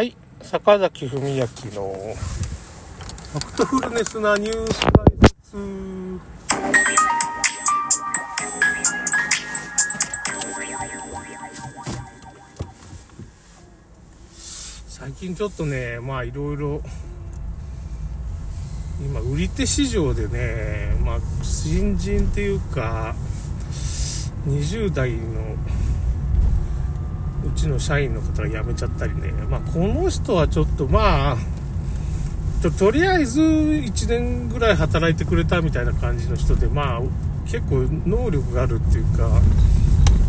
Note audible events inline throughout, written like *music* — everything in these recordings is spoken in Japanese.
はい、坂崎文明のファクトフルネスなニュース解説。最近ちょっとね、まあいろいろ、今、売り手市場でね、まあ、新人っていうか、20代のうちの社員の方が辞めちゃったりね、まあ、この人はちょっとまあ、ちょとりあえず1年ぐらい働いてくれたみたいな感じの人で、まあ、結構能力があるっていうか、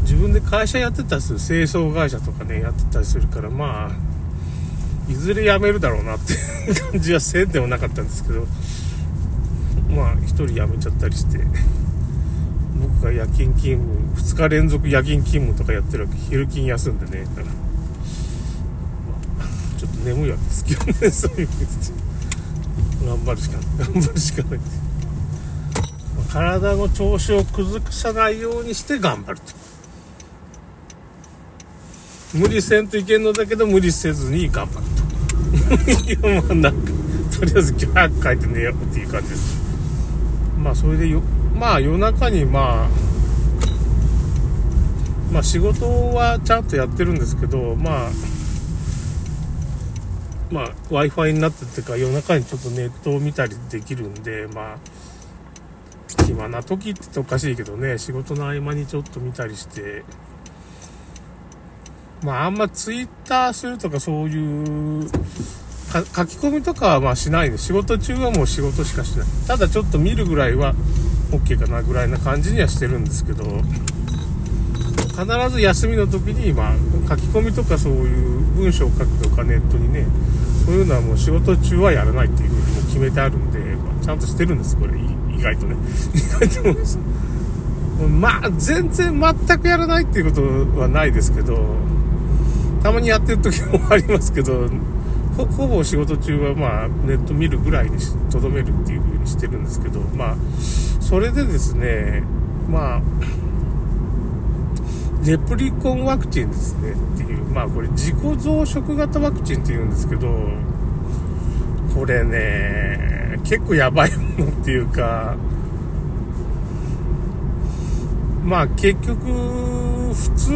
自分で会社やってたりする、清掃会社とかね、やってたりするから、まあ、いずれ辞めるだろうなっていう *laughs* 感じはせんでもなかったんですけど、まあ、1人辞めちゃったりして、僕が夜勤勤務、2日連続夜勤勤務とかやってるわけ、昼勤休んでね、だから、まあ、ちょっと眠いわけですけどね、そういう頑張るしかない、頑張るしかない。体の調子を崩さないようにして頑張ると。無理せんといけんのだけど無理せずに頑張ると。*laughs* いや、まあなんか、とりあえず今日早く帰って寝ようっていう感じです。まあそれでよ、まあ夜中にまあ、まあ仕事はちゃんとやってるんですけど、まあ、まあ Wi-Fi になっててか夜中にちょっとネットを見たりできるんで、まあ、暇な時っておかしいけどね、仕事の合間にちょっと見たりして、まああんまツイッターするとかそういう書き込みとかはまあしないで。仕事中はもう仕事しかしない。ただちょっと見るぐらいは OK かなぐらいな感じにはしてるんですけど、必ず休みの時にまあ書き込みとかそういう文章を書くとかネットにね、そういうのはもう仕事中はやらないっていうふうにも決めてあるんで、まあちゃんとしてるんです、これ。意外とね。*laughs* 意外とま。まあ、全然全くやらないっていうことはないですけど、たまにやってる時もありますけど、ほほぼ仕事中はまあネット見るぐらいにとどめるっていう風にしてるんですけど、まあ、それでですね、まあ、レプリコンワクチンですねっていう、まあこれ自己増殖型ワクチンって言うんですけど、これね、結構やばいものっていうか、まあ結局、普通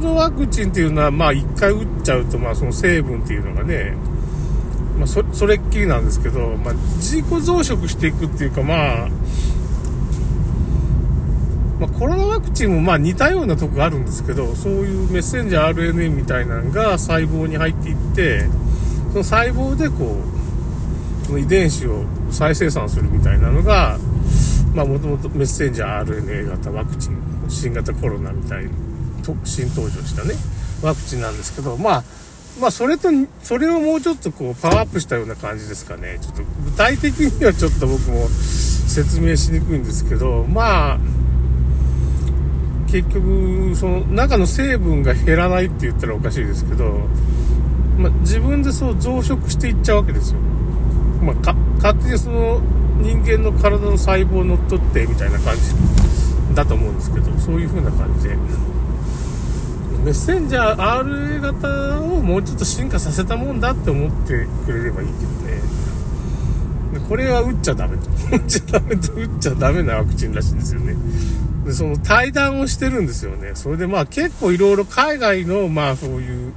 のワクチンっていうのは、まあ一回打っちゃうと、まあその成分っていうのがね、まあそそれっきりなんですけど、まあ自己増殖していくっていうか、まあ、まあコロナワクチンもまあ似たようなとこがあるんですけど、そういうメッセンジャー RNA みたいなのが細胞に入っていって、その細胞でこう、その遺伝子を再生産するみたいなのが、まあもともとメッセンジャー RNA 型ワクチン、新型コロナみたいにと新登場したね、ワクチンなんですけど、まあ、まあそれと、それをもうちょっとこうパワーアップしたような感じですかね。ちょっと具体的にはちょっと僕も説明しにくいんですけど、まあ、結局、その中の成分が減らないって言ったらおかしいですけど、まあ、自分でそう増殖していっちゃうわけですよ。まあ、勝手にその人間の体の細胞を乗っ取ってみたいな感じだと思うんですけど、そういう風な感じで。メッセンジャー RA 型をもうちょっと進化させたもんだって思ってくれればいいけどね。これは打っちゃダメと。打っちゃダメと打っちゃダメなワクチンらしいんですよね。で、その対談をしてるんですよね。それでまあ結構いろいろ海外のまあそういう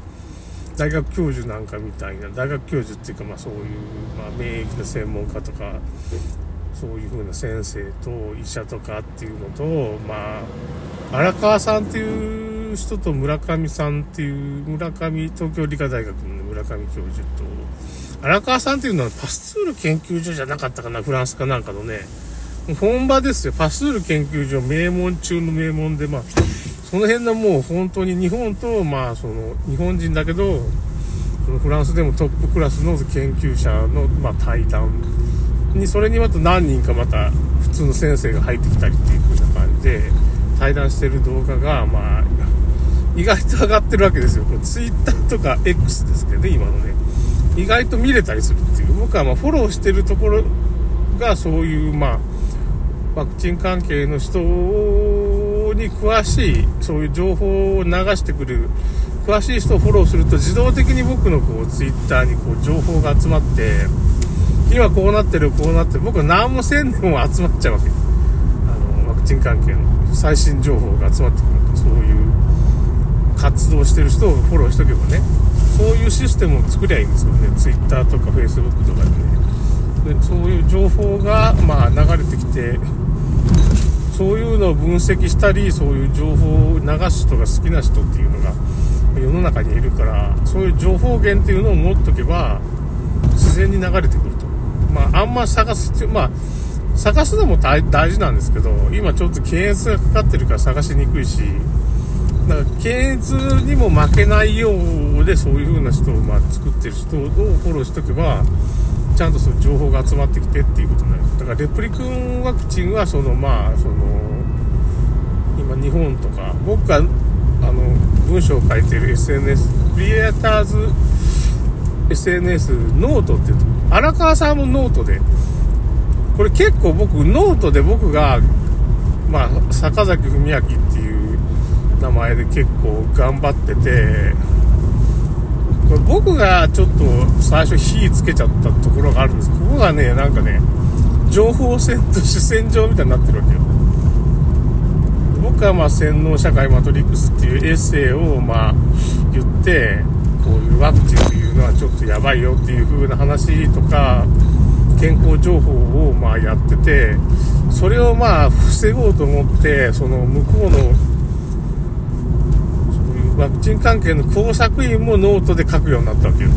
大学教授なんかみたいな、大学教授っていうかまあそういう、まあ免疫の専門家とか、そういう風な先生と医者とかっていうのと、まあ、荒川さんっていう人と村上さんっていう、村上、東京理科大学の村上教授と、荒川さんっていうのはパスツール研究所じゃなかったかな、フランスかなんかのね、本場ですよ。パスツール研究所名門中の名門で、まあ、その辺のもう本当に日本と、まあ、その、日本人だけど、そのフランスでもトップクラスの研究者の、まあ、対談に、それにまた何人かまた普通の先生が入ってきたりっていう風な感じで、対談してる動画が、まあ、意外と上がってるわけですよ。これツイッターとか X ですけどね、今のね。意外と見れたりするっていう。僕はまフォローしてるところがそういう、まあ、ワクチン関係の人をに詳しい、そういう情報を流してくる詳しい人をフォローすると自動的に僕のこうツイッターにこう情報が集まって今こうなってるこうなってる僕は何もせんでも集まっちゃうわけ。あのワクチン関係の最新情報が集まってくるそういう活動してる人をフォローしとけばね。そういうシステムを作りゃいいんですよね。Twitter とか Facebook とかでね。でそういう情報がまあ流れてきてそういうのを分析したりそういう情報を流す人が好きな人っていうのが世の中にいるからそういう情報源っていうのを持っとけば自然に流れてくると。まああんま探すってまあ探すのも大事なんですけど今ちょっと検閲がかかってるから探しにくいしだから検閲にも負けないようでそういう風な人をまあ作ってる人をフォローしとけばちゃんとその情報が集まってきてっていうことになる。だからレプリクンワクチンはそのまあその今日本とか僕があの文章を書いてる SNS クリエイターズ SNS ノートっていうと荒川さんもノートでこれ結構僕ノートで僕がまあ坂崎文明っていう名前で結構頑張っててこれ僕がちょっと最初火つけちゃったところがあるんです。ここがねなんかね情報戦と主戦場みたいになってるわけよ。僕はまあ洗脳社会マトリックスっていうエッセイをまあ言ってこういうワクチンっていうのはちょっとやばいよっていう風な話とか健康情報をまあやっててそれをまあ防ごうと思ってその向こうのワクチン関係の工作員もノートで書くようになったわけよ。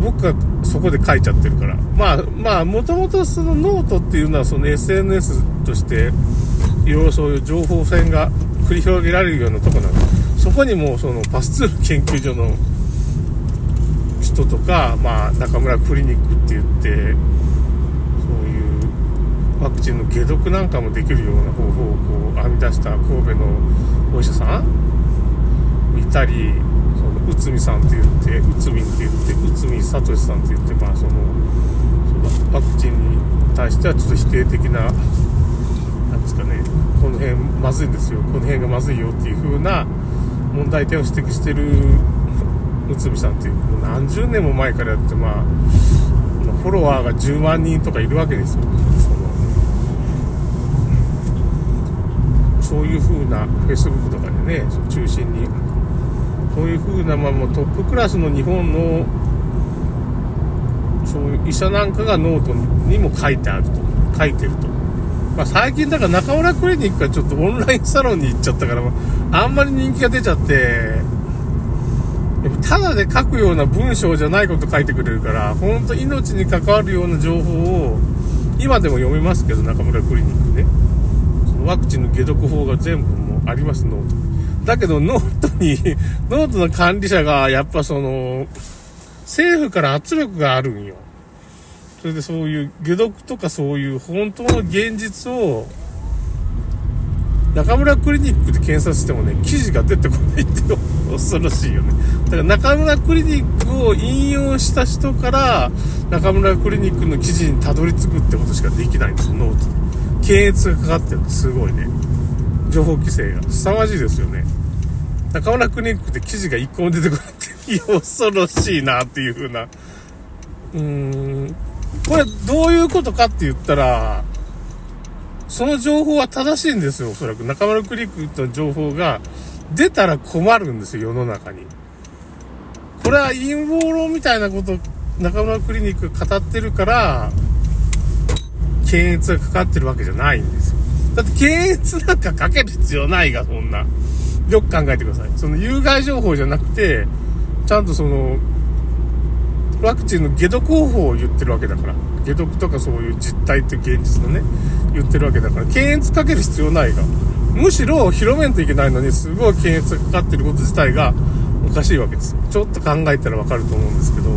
僕がそこで書いちゃってるから。まあまあもともとそのノートっていうのはその SNS としていろいろそういう情報戦が繰り広げられるようなとこなんでそこにもそのパスツール研究所の人とか、まあ、中村クリニックって言ってそういうワクチンの解毒なんかもできるような方法をこう編み出した神戸のお医者さんたりその内海さんって言って内海って言って内海聡さんって言ってまあそのそのワクチンに対してはちょっと否定的ななんですかねこの辺まずいんですよこの辺がまずいよっていう風な問題点を指摘してる内海さんっていうもう何十年も前からやってまあフォロワーが10万人とかいるわけですよ。そのそういう風な Facebook とかでね中心にそういう風な、まあ、もうトップクラスの日本のそういう医者なんかがノートにも書いてあると書いてるとまあ、最近だから中村クリニックがちょっとオンラインサロンに行っちゃったから、あんまり人気が出ちゃって、ただで書くような文章じゃないこと書いてくれるから、本当命に関わるような情報を、今でも読めますけど、中村クリニックね。そのワクチンの解毒法が全部もあります、 note。だけど、ノートに、*laughs* ノートの管理者が、やっぱその、政府から圧力があるんよ。それでそういう解毒とかそういう本当の現実を中村クリニックで検索してもね、記事が出てこないって *laughs* 恐ろしいよね。だから中村クリニックを引用した人から中村クリニックの記事にたどり着くってことしかできないんですよ、ノート検閲がかかってるすごいね。情報規制が。凄まじいですよね。中村クリニックで記事が一個も出てこないって、恐ろしいなっていう風な。うーん、これどういうことかって言ったら、その情報は正しいんですよ、おそらく。中村クリックの情報が出たら困るんですよ、世の中に。これは陰謀論みたいなこと、中村クリニックが語ってるから、検閲がかかってるわけじゃないんですよ。だって検閲なんかかける必要ないが、そんな。よく考えてください。その有害情報じゃなくて、ちゃんとその、ワクチンの解毒方法を言ってるわけだから。解毒とかそういう実態って現実のね、言ってるわけだから、検閲かける必要ないが。むしろ広めんといけないのに、すごい検閲がかかってること自体がおかしいわけです。ちょっと考えたらわかると思うんですけど、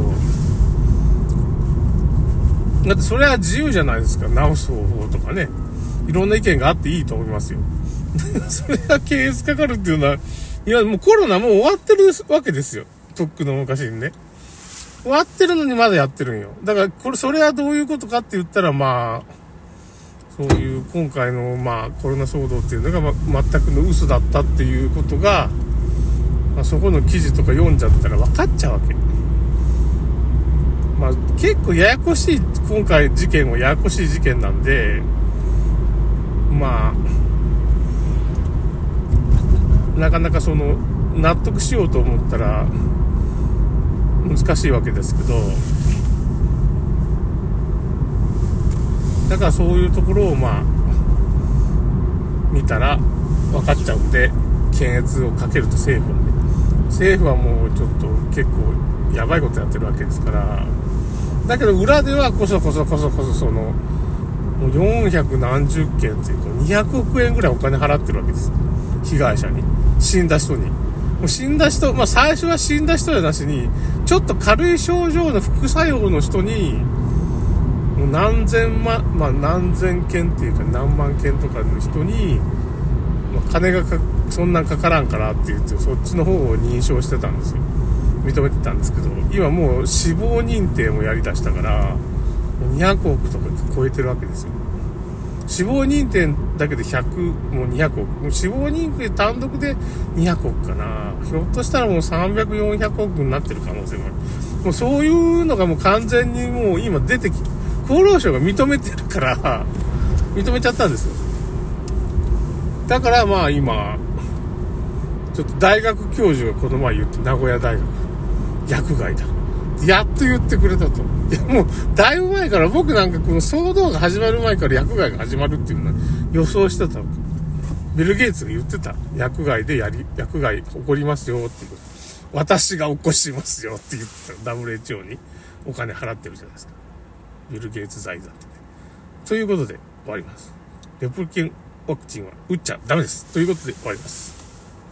だってそれは自由じゃないですか。直す方法とかね。いろんな意見があっていいと思いますよ。*laughs* それが検閲かかるっていうのは、いや、もうコロナもう終わってるわけですよ。とっくの昔にね。終わってるのにまだやってるんよ。だから、これ、それはどういうことかって言ったら、まあ、そういう今回の、まあ、コロナ騒動っていうのが、ま、全くの嘘だったっていうことが、まあ、そこの記事とか読んじゃったら分かっちゃうわけ。まあ、結構ややこしい、今回事件はややこしい事件なんで、まあ、なかなかその、納得しようと思ったら、難しいわけですけど、だからそういうところをまあ、見たら分かっちゃうんで、検閲をかけると政府はね。政府はもうちょっと結構やばいことやってるわけですから、だけど裏ではこそこそこそこそその、もう400何十件っていうか200億円ぐらいお金払ってるわけです。被害者に。死んだ人に。もう死んだ人、まあ最初は死んだ人やなしに、ちょっと軽い症状の副作用の人に、もう何千万、まあ何千件っていうか何万件とかの人に、まあ、金がか、そんなんかからんからって言って、そっちの方を認証してたんですよ。認めてたんですけど、今もう死亡認定もやりだしたから、200億とか超えてるわけですよ。死亡認定だけで100、もう200億。もう死亡認定単独で200億かな。ひょっとしたらもう300、400億になってる可能性もある。もうそういうのがもう完全にもう今出てき、厚労省が認めてるから、認めちゃったんですよ。だからまあ今、ちょっと大学教授がこの前言って、名古屋大学。薬害だ。やっと言ってくれたと。いや、もう、だいぶ前から、僕なんかこの騒動が始まる前から薬害が始まるっていうのは予想してたビル・ゲイツが言ってた。薬害でやり、薬害起こりますよっていう。私が起こしますよって言ってた。WHO にお金払ってるじゃないですか。ビル・ゲイツ財団ってね。ということで終わります。レプリケンワクチンは打っちゃダメです。ということで終わります。